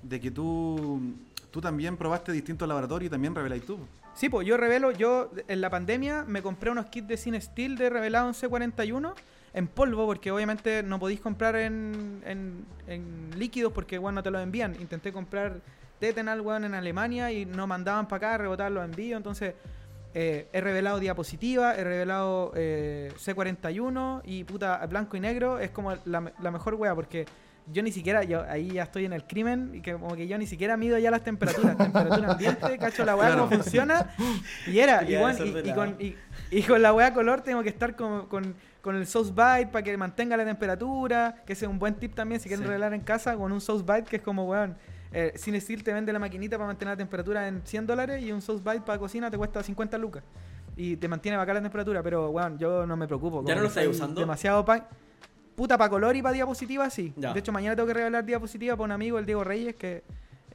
de que tú, tú también probaste distintos laboratorios y también reveláis tú. Sí, pues yo revelo, yo en la pandemia me compré unos kits de Cine Steel de revelado en C41 en polvo, porque obviamente no podéis comprar en, en, en líquidos porque bueno, no te los envían. Intenté comprar Tetenal weón, en Alemania y no mandaban para acá a rebotar los envíos, entonces eh, he revelado diapositiva, he revelado eh, C41 y puta, blanco y negro es como la, me- la mejor wea porque yo ni siquiera, yo ahí ya estoy en el crimen y que como que yo ni siquiera mido ya las temperaturas, temperatura ambiente, cacho la weá Claro. cómo funciona y era, y, y con, y, y con la weá color tengo que estar con, con, con el sauce bite para que mantenga la temperatura, que ese es un buen tip también si quieren Sí. revelar en casa con un sauce bite que es como weón. Eh, Cine Steel te vende la maquinita para mantener la temperatura en 100 dólares y un sauce bite para cocina te cuesta 50 lucas. Y te mantiene bacán la temperatura, pero weón, yo no me preocupo. ¿Ya no lo estáis usando? Demasiado pa Puta, para color y para diapositiva, sí. Ya. De hecho, mañana tengo que revelar diapositiva para un amigo, el Diego Reyes, que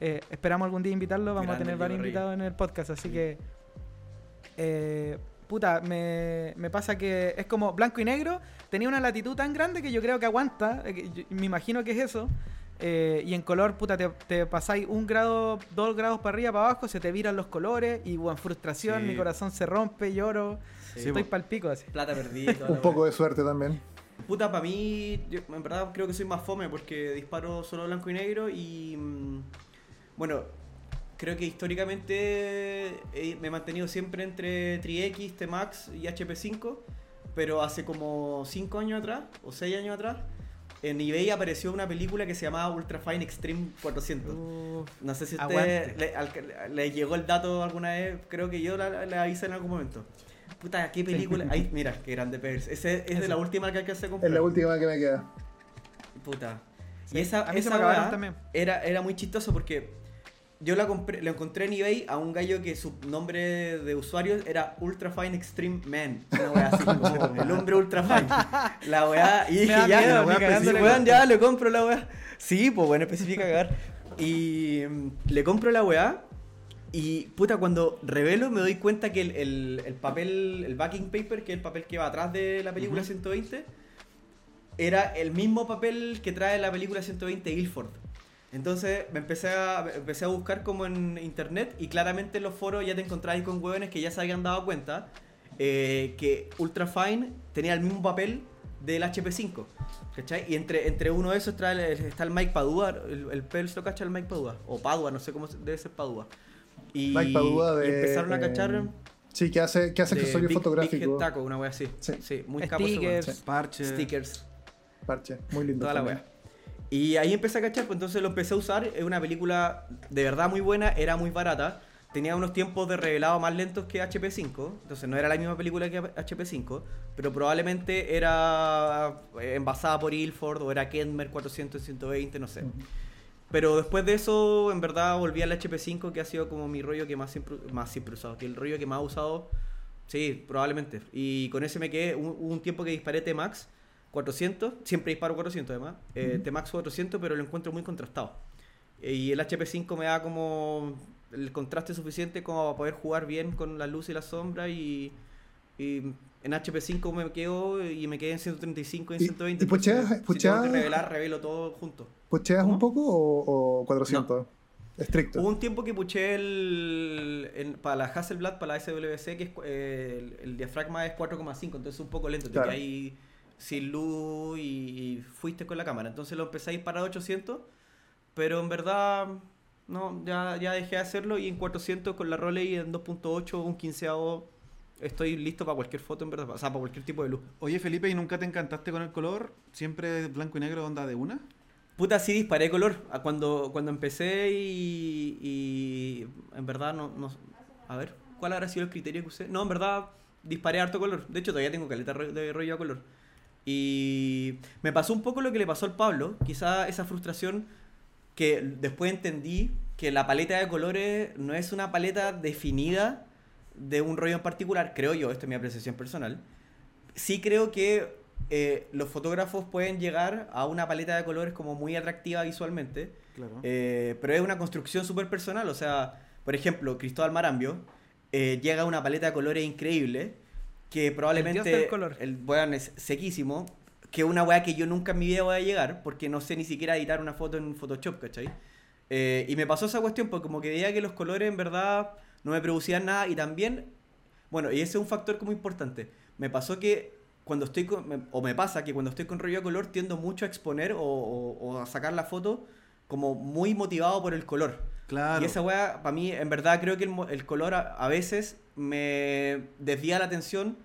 eh, esperamos algún día invitarlo. Vamos Grande a tener varios invitados en el podcast, así que. eh, puta, me, me pasa que es como blanco y negro. Tenía una latitud tan grande que yo creo que aguanta. eh, que yo- me imagino que es eso. Eh, y en color, puta, te, te pasáis un grado, dos grados para arriba, para abajo, se te viran los colores. Y, bueno, frustración, Sí. mi corazón se rompe, lloro. Sí, estoy pal pico así. Plata perdida. Un poco de suerte también. Puta, para mí, yo en verdad creo que soy más fome porque disparo solo blanco y negro y. mm, Bueno, creo que históricamente eh, me he mantenido siempre entre Tri-X, T-Max y HP5, pero hace como 5 años atrás o 6 años atrás. En eBay apareció una película que se llamaba Ultra Fine Extreme 400. Uf. No sé si usted le, al- le llegó el dato alguna vez, creo que yo la, la avisé en algún momento. Puta, qué película. Ay, mira, qué grande Pers. Ese es de la última que alcancé a comprar. Es la última que me queda. Puta. Sí, Y esa, a mí se esa me acabaron también. Era, era muy chistoso porque yo la compré, la encontré en eBay a un gallo que su nombre de usuario era Ultra Fine Extreme Man. Una weá así, como el hombre Ultra Fine. La weá. Y dije, ya, miedo, la weá, pues, weón, ya le compro la weá. Sí, pues bueno, especifica cagar. Y mm, le compro la weá. Y puta, cuando revelo me doy cuenta que el, el- el papel, el backing paper, que es el papel que va atrás de la película 120, era el mismo papel que trae la película 120 Ilford. Entonces me empecé a, me empecé a buscar como en internet y claramente en los foros ya te encontráis con hueones que ya se habían dado cuenta eh, que Ultra Fine tenía el mismo papel del HP5. ¿Cachai? Y entre, entre uno de esos está el, está el Mike Padua, el, el Pels lo cacha el Mike Padua, o Padua, no sé cómo debe ser Padua. Y, Mike Padua y de. empezaron a eh, cachar sí, que hace, que hace accesorios Big- Big fotográficos. Head Taco, una wea así. Sí. Sí, muy capo ese weón. Stickers. Parche. Stickers. Parche, muy lindo. Toda la también. wea. Y ahí empecé a cachar, pues entonces lo empecé a usar. Es una película de verdad muy buena, era muy barata. Tenía unos tiempos de revelado más lentos que HP5. Entonces no era la misma película que HP5. Pero probablemente era eh, envasada por Ilford o era Kenmer 400 120, no sé. Pero después de eso, en verdad, volví al HP5, que ha sido como mi rollo que más siempre, más siempre he usado. Que el rollo que más he usado, sí, probablemente. Y con ese me quedé. Hubo un tiempo que disparé T-Max 400. Siempre disparo 400 además. Eh, Ujú. T-Max 400, pero lo encuentro muy contrastado. Eh, Y el HP5 me da como el contraste suficiente como para poder jugar bien con la luz y la sombra. Y, y en HP5 me quedo y me quedé en 135 y en ¿Y- 120. y pucheas- Si pucheas- tengo que revelar, revelo todo junto. ¿Pucheas ¿Cómo? un poco o, o 400? Estricto. Hubo un tiempo que puché el, el- para la Hasselblad, para la SWC, que es, eh, el, el diafragma es 4,5, entonces es un poco lento. Claro. Te ahí sin luz y, y fuiste con la cámara. Entonces lo empecé a disparar a 800, pero en verdad no, ya, ya dejé de hacerlo y en 400 con la Rolei en 2.8, un 15 estoy listo para cualquier foto, en verdad, o sea, para cualquier tipo de luz. Oye, Felipe, ¿y nunca te encantaste con el color? ¿Siempre blanco y negro onda de una? Puta, sí disparé color. A Cuando, cuando empecé y, y en verdad no, no... A ver, ¿cuál habrá sido el criterio que usé? No, en verdad disparé harto color. De hecho, todavía tengo caleta de rollo a color. Y me pasó un poco lo que le pasó al Pablo. Quizá esa frustración que después entendí que la paleta de colores no es una paleta definida de un rollo en particular, creo yo, esta es mi apreciación personal. Sí creo que eh, los fotógrafos pueden llegar a una paleta de colores como muy atractiva visualmente, Claro. eh, pero es una construcción súper personal. O sea, por ejemplo, Cristóbal Marambio eh, llega a una paleta de colores increíble que probablemente El color. el weón es sequísimo, que es una weá que yo nunca en mi vida voy a llegar porque no sé ni siquiera editar una foto en Photoshop, ¿cachai? Eh, y me pasó esa cuestión porque como que veía que los colores en verdad no me producían nada y también, bueno, y ese es un factor como importante. Me pasó que cuando estoy con, o me pasa que cuando estoy con rollo de color tiendo mucho a exponer o, o- o a sacar la foto como muy motivado por el color. Claro. Y esa weá, para mí, en verdad creo que el, el color a, a veces me desvía la atención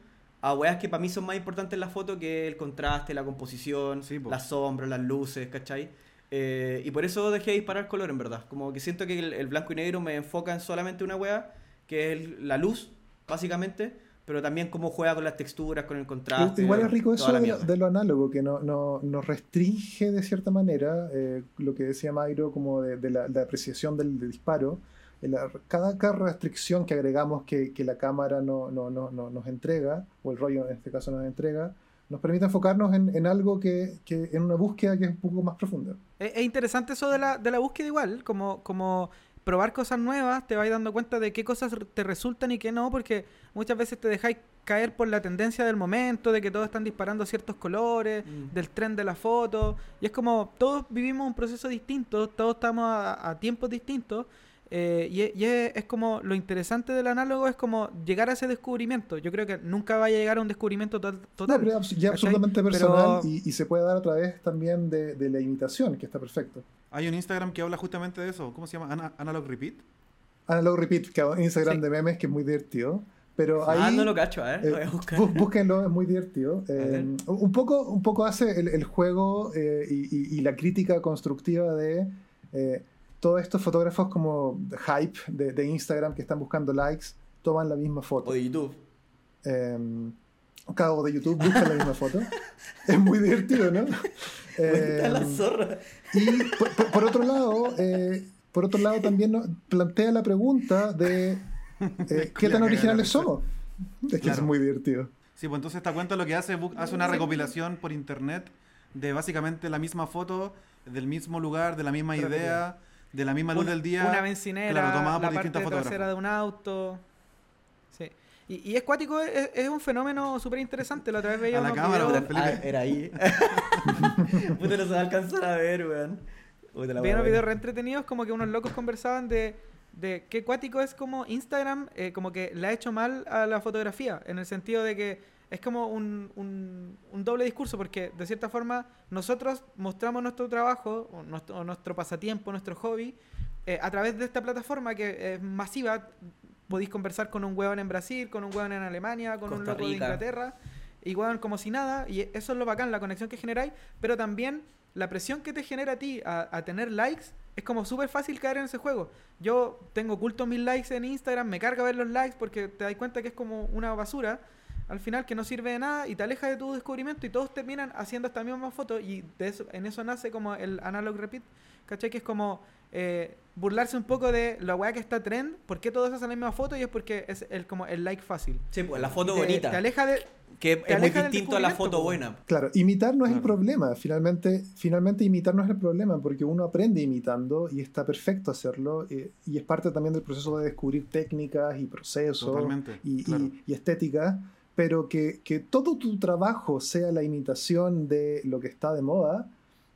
a weas que para mí son más importantes en la foto que el contraste, la composición, Sí, las sombras, las luces, ¿cachai? Eh, y por eso dejé de disparar color, en verdad. Como que siento que el, el blanco y negro me enfoca en solamente una wea, que es el- la luz, básicamente, pero también cómo juega con las texturas, con el contraste. Igual es rico eso la de de lo análogo, que no, no, nos restringe de cierta manera eh, lo que decía Mayro, como de, de la, de apreciación del, del disparo. La- cada, cada restricción que agregamos que, que la cámara no, no, no, no- nos entrega, o el rollo en este caso nos entrega, nos permite enfocarnos en, en algo que, que en una búsqueda que es un poco más profunda. Es, es interesante eso de la, de la búsqueda igual, como, como probar cosas nuevas, te vais dando cuenta de qué cosas te resultan y qué no, porque muchas veces te dejáis caer por la tendencia del momento, de que todos están disparando ciertos colores, Mm. del tren de la foto, y es como todos vivimos un proceso distinto, todos estamos a, a tiempos distintos, eh, y, es- y es, es como lo interesante del análogo es como llegar a ese descubrimiento. Yo creo que nunca va a llegar a un descubrimiento to- No, total. pero es absolutamente Pero- personal y, y se puede dar a través también de, de la imitación, que está perfecto. Hay un Instagram que habla justamente de eso. ¿Cómo se llama? Ana- Analog Repeat. Analog Repeat, que es Instagram Sí. de memes, que es muy divertido. Pero ahí, Ah, no lo cacho, a ver, Eh, lo voy a buscar. bú- búsquenlo, es muy divertido. Eh, un, poco, un poco hace el, el juego eh, y, y- y la crítica constructiva de eh, todos estos fotógrafos como hype de, de Instagram que están buscando likes, toman la misma foto. O de YouTube. Eh, cada uno de YouTube buscan la misma foto. Es muy divertido, ¿no? Está la Eh, zorra. y por, por- por otro lado, eh, por otro lado también nos plantea la pregunta de eh, qué tan originales somos. Es que es Claro. muy divertido. Sí, pues entonces esta cuenta lo que hace, hace una recopilación por internet de básicamente la misma foto, del mismo lugar, de la misma idea, de la misma luz una, del día. una bencinera, claro, tomada la por parte distintos trasera de un auto. Sí. Y, y es cuático, es, es un fenómeno súper interesante. La otra vez veía A la cámara, videos. Ah, era ahí. Puta, no se va a alcanzar a ver, weón. Veía unos videos re entretenidos como que unos locos conversaban de, de qué cuático es como Instagram, eh, como que le ha hecho mal a la fotografía, en el sentido de que es como un, un- un doble discurso, porque de cierta forma nosotros mostramos nuestro trabajo, o nuestro, o nuestro pasatiempo, nuestro hobby, eh, a través de esta plataforma que es masiva. Podéis conversar con un huevón en Brasil, con un huevón en Alemania, con un Costa loco de. Inglaterra, y huevón como si nada, y eso es lo bacán, la conexión que generáis, pero también la presión que te genera a ti a, a tener likes es como súper fácil caer en ese juego. Yo tengo ocultos mis likes en Instagram, me carga ver los likes porque te das cuenta que es como una basura al final que no sirve de nada y te aleja de tu descubrimiento y todos terminan haciendo esta misma foto y de eso, en eso nace como el analog repeat, ¿cachai? Que es como eh, burlarse un poco de la weá que está trend, ¿por qué todos hacen la misma foto? Y es porque es el, como el like fácil. Sí, pues la foto te- bonita. Te aleja de... que es muy distinto a la foto buena. Claro, imitar no es el problema. Finalmente, finalmente imitar no es el problema porque uno aprende imitando y está perfecto hacerlo eh, y es parte también del proceso de descubrir técnicas y procesos Totalmente, y, claro. y estética, pero que, que todo tu trabajo sea la imitación de lo que está de moda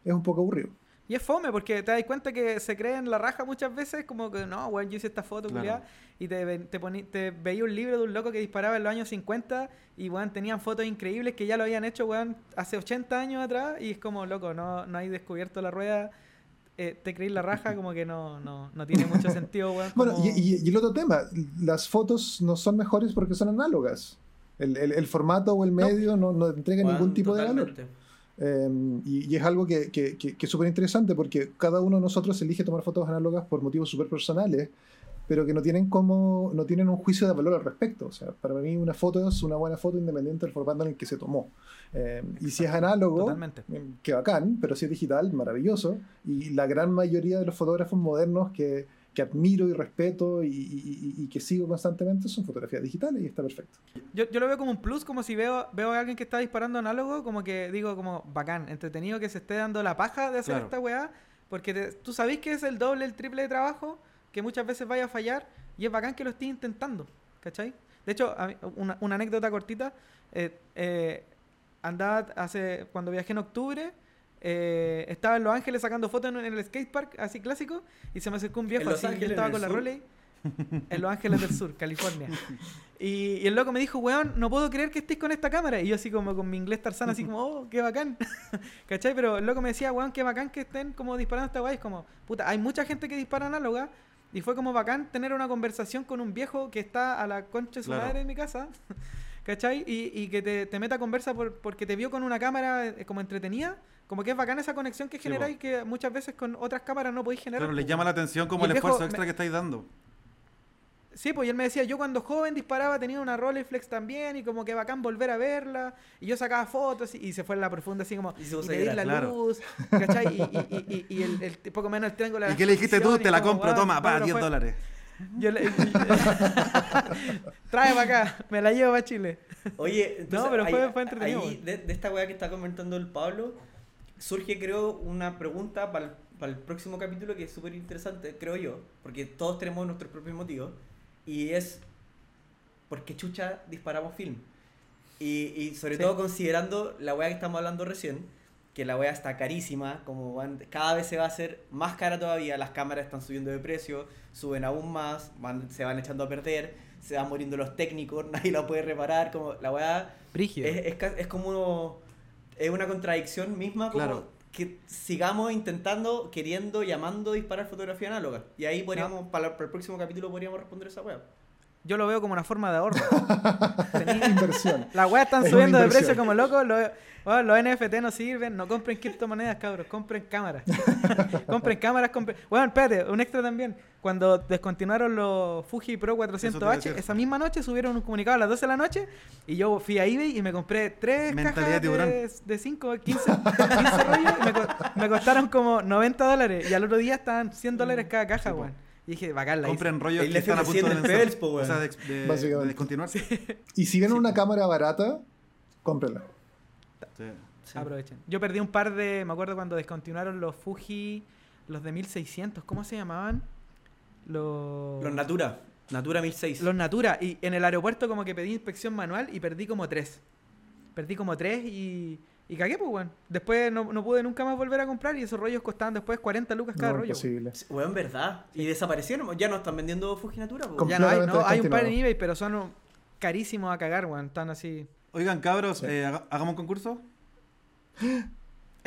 es un poco aburrido. Y es fome porque te das cuenta que se creen la raja muchas veces, como que no, weón, yo hice esta foto, Claro. culiá", y te, te, poní- te veía un libro de un loco que disparaba en los años 50 y, weón, tenían fotos increíbles que ya lo habían hecho, weón, hace 80 años atrás y es como, loco, no, no hay descubierto la rueda, eh, te creís la raja, como que no, no, no tiene mucho sentido, weón. Bueno, y, y- y el otro tema, las fotos no son mejores porque son análogas. El, el- el formato o el medio no, no entrega Weón, ningún tipo de valor. totalmente. Eh, y, y es algo que, que, que- que es súper interesante porque cada uno de nosotros elige tomar fotos análogas por motivos súper personales pero que no tienen como no tienen un juicio de valor al respecto. O sea, para mí una foto es una buena foto independiente del formato en el que se tomó. Eh, y si es análogo, Totalmente. eh, qué bacán, pero si es digital, maravilloso. Y la gran mayoría de los fotógrafos modernos que, que admiro y respeto y, y- y- que sigo constantemente son fotografías digitales y está perfecto. Yo, yo lo veo como un plus, como si veo, veo a alguien que está disparando análogo, como que digo, como bacán, entretenido que se esté dando la paja de hacer Claro. esta weá, porque te- tú sabés que es el doble, el triple de trabajo, que muchas veces vaya a fallar, y es bacán que lo estés intentando, ¿cachai? De hecho, a mí- una, una anécdota cortita, eh, eh, andaba hace, cuando viajé en octubre, eh, estaba en Los Ángeles sacando fotos en, en el skatepark, así clásico, y se me acercó un viejo ¿En Los así, yo estaba con la? Roley en Los Ángeles del Sur, California. Y, y el loco me dijo, weón, no puedo creer que estés con esta cámara. Y yo así como con mi inglés tarzán, así como, oh, qué bacán. ¿Cachai? Pero el loco me decía, weón, qué bacán que estén como disparando esta weá. Y es como, puta, hay mucha gente que dispara análoga. Y fue como bacán tener una conversación con un viejo que está a la concha de su Claro. madre en mi casa. ¿Cachai? Y, y que te, te meta a conversa por, porque te vio con una cámara eh, como entretenida. Como que es bacán esa conexión que Sí, generáis po. que muchas veces con otras cámaras no podéis generar. Claro, les llama la atención como Y el esfuerzo me- extra que estáis dando. Sí, pues y él me decía, yo cuando joven disparaba tenía una Rolleiflex también y como que bacán volver a verla. Y yo sacaba fotos y, y se fue en la profunda así como, Y la claro. luz, ¿cachai? Y, y, y, y- y el, el poco menos el triángulo de ¿Y qué le dijiste tú? Te la como, compro, toma, pa, pero 10 fue- dólares. Yo le- Trae para acá, me la llevo para Chile. Oye, entonces, No, pero fue- ahí- fue entretenido, ahí, de, de esta weá que está comentando el Pablo, surge, creo, una pregunta para el, próximo capítulo que es súper interesante, creo yo, porque todos tenemos nuestros propios motivos, y es ¿por qué chucha disparamos film? Y, y sobre Sí. todo considerando la weá que estamos hablando recién, que la weá está carísima, como van- cada vez se va a hacer más cara todavía, las cámaras están subiendo de precio, suben aún más, van- se van echando a perder, se van muriendo los técnicos, nadie la puede reparar, como la weá es, es, es como es una contradicción misma como Claro. que sigamos intentando, queriendo, llamando disparar fotografía análoga. Y ahí podríamos, para, para el próximo capítulo podríamos responder esa weá. Yo lo veo como una forma de ahorro. Inversión. Las weas están Es subiendo de precio como locos. Los, bueno, los NFT no sirven. No compren criptomonedas, cabros. Compren cámaras. compren cámaras. Compren... Bueno, espérate, un extra también. Cuando descontinuaron los Fuji Pro Eso te iba a 400H, decir. esa misma noche subieron un comunicado a las 12 de la noche. Y yo fui a eBay y me compré tres Mentalidad cajas de, de 5, 15, 15 rollos. Y me, co- me costaron como 90 dólares. Y al otro día estaban 100 dólares cada caja, Sí, weón. Y dije, bacán la. Compren rollos que le están a punto de po, O sea, de, de-. Y si viene una cámara barata, cómprenla. Sí. Aprovechen. Yo perdí un par de. Me acuerdo cuando descontinuaron los Fuji, los de 1600, ¿cómo se llamaban? Los. Los Natura, Natura 1006. los Natura. Y en el aeropuerto, como que pedí inspección manual y perdí como tres. Perdí como tres y. Y cagué, pues, weón. Después no, no pude nunca más volver a comprar y esos rollos costaban después 40 lucas cada No, rollo. weón. imposible. Weón, verdad. Y desaparecieron. Ya no están vendiendo Fuji Natura. po. Com- Ya no hay, no, hay un par en eBay, pero son carísimos a cagar, weón. Están así. Oigan, cabros, Sí. eh, haga- hagamos un concurso.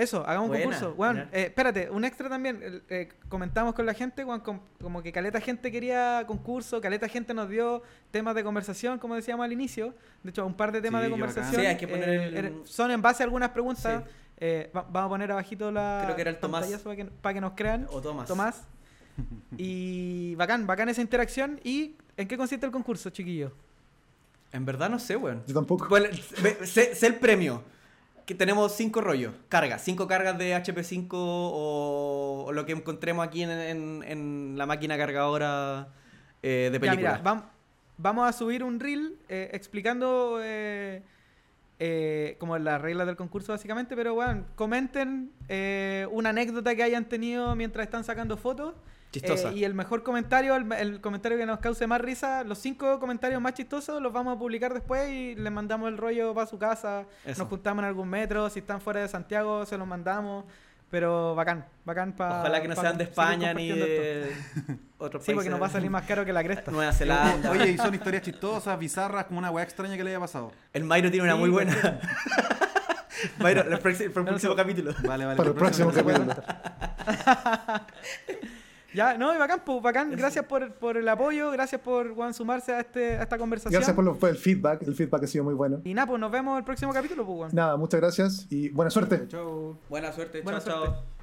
Eso, hagamos un concurso. Buena. eh, espérate, un extra también. eh, comentamos con la gente, weón, com- como que caleta gente quería concurso, caleta gente nos dio temas de conversación, como decíamos al inicio. De hecho, un par de temas Sí, de conversación. Sí, hay que poner eh, el- er- son en base a algunas preguntas. Sí. Eh, va- vamos a poner abajito la Creo que era el Tomás. para que, para que nos crean. O Tomás. Tomás. Y bacán, bacán esa interacción. ¿Y en qué consiste el concurso, chiquillo? En verdad no sé, weón. Yo tampoco. Bueno, sé, sé el premio. Que tenemos cinco rollos. Cargas. Cinco cargas de HP5 o, o lo que encontremos aquí en, en- en la máquina cargadora eh, de Ya, película. mira, vam- vamos a subir un reel eh, explicando eh, eh, como las reglas del concurso básicamente, pero bueno, comenten una anécdota que hayan tenido mientras están sacando fotos. Chistosa. eh, y el mejor comentario, el, el comentario que nos cause más risa, los cinco comentarios más chistosos los vamos a publicar después y les mandamos el rollo para su casa. Eso. Nos juntamos en algún metro, si están fuera de Santiago se los mandamos. Pero bacán, bacán para. Ojalá que no sean de España ni de otros Sí, porque nos va a salir más caro que la cresta. Nueva Zelanda. Oye, y son historias chistosas, bizarras, como una weá extraña que le haya pasado. El Mayro tiene una Sí, muy buena. Mayro, el próximo, el próximo capítulo. Vale, vale. Para el próximo capítulo. Ya, no, y bacán, pues, bacán. Gracias por, por el apoyo, gracias por Juan, sumarse a, este, a esta conversación. Gracias por, lo- por el feedback. El feedback ha sido muy bueno. Y nada, pues nos vemos el próximo capítulo, pues, Juan. Nada, muchas gracias y buena suerte. Chao. Buena suerte. Buena chao, suerte. chao.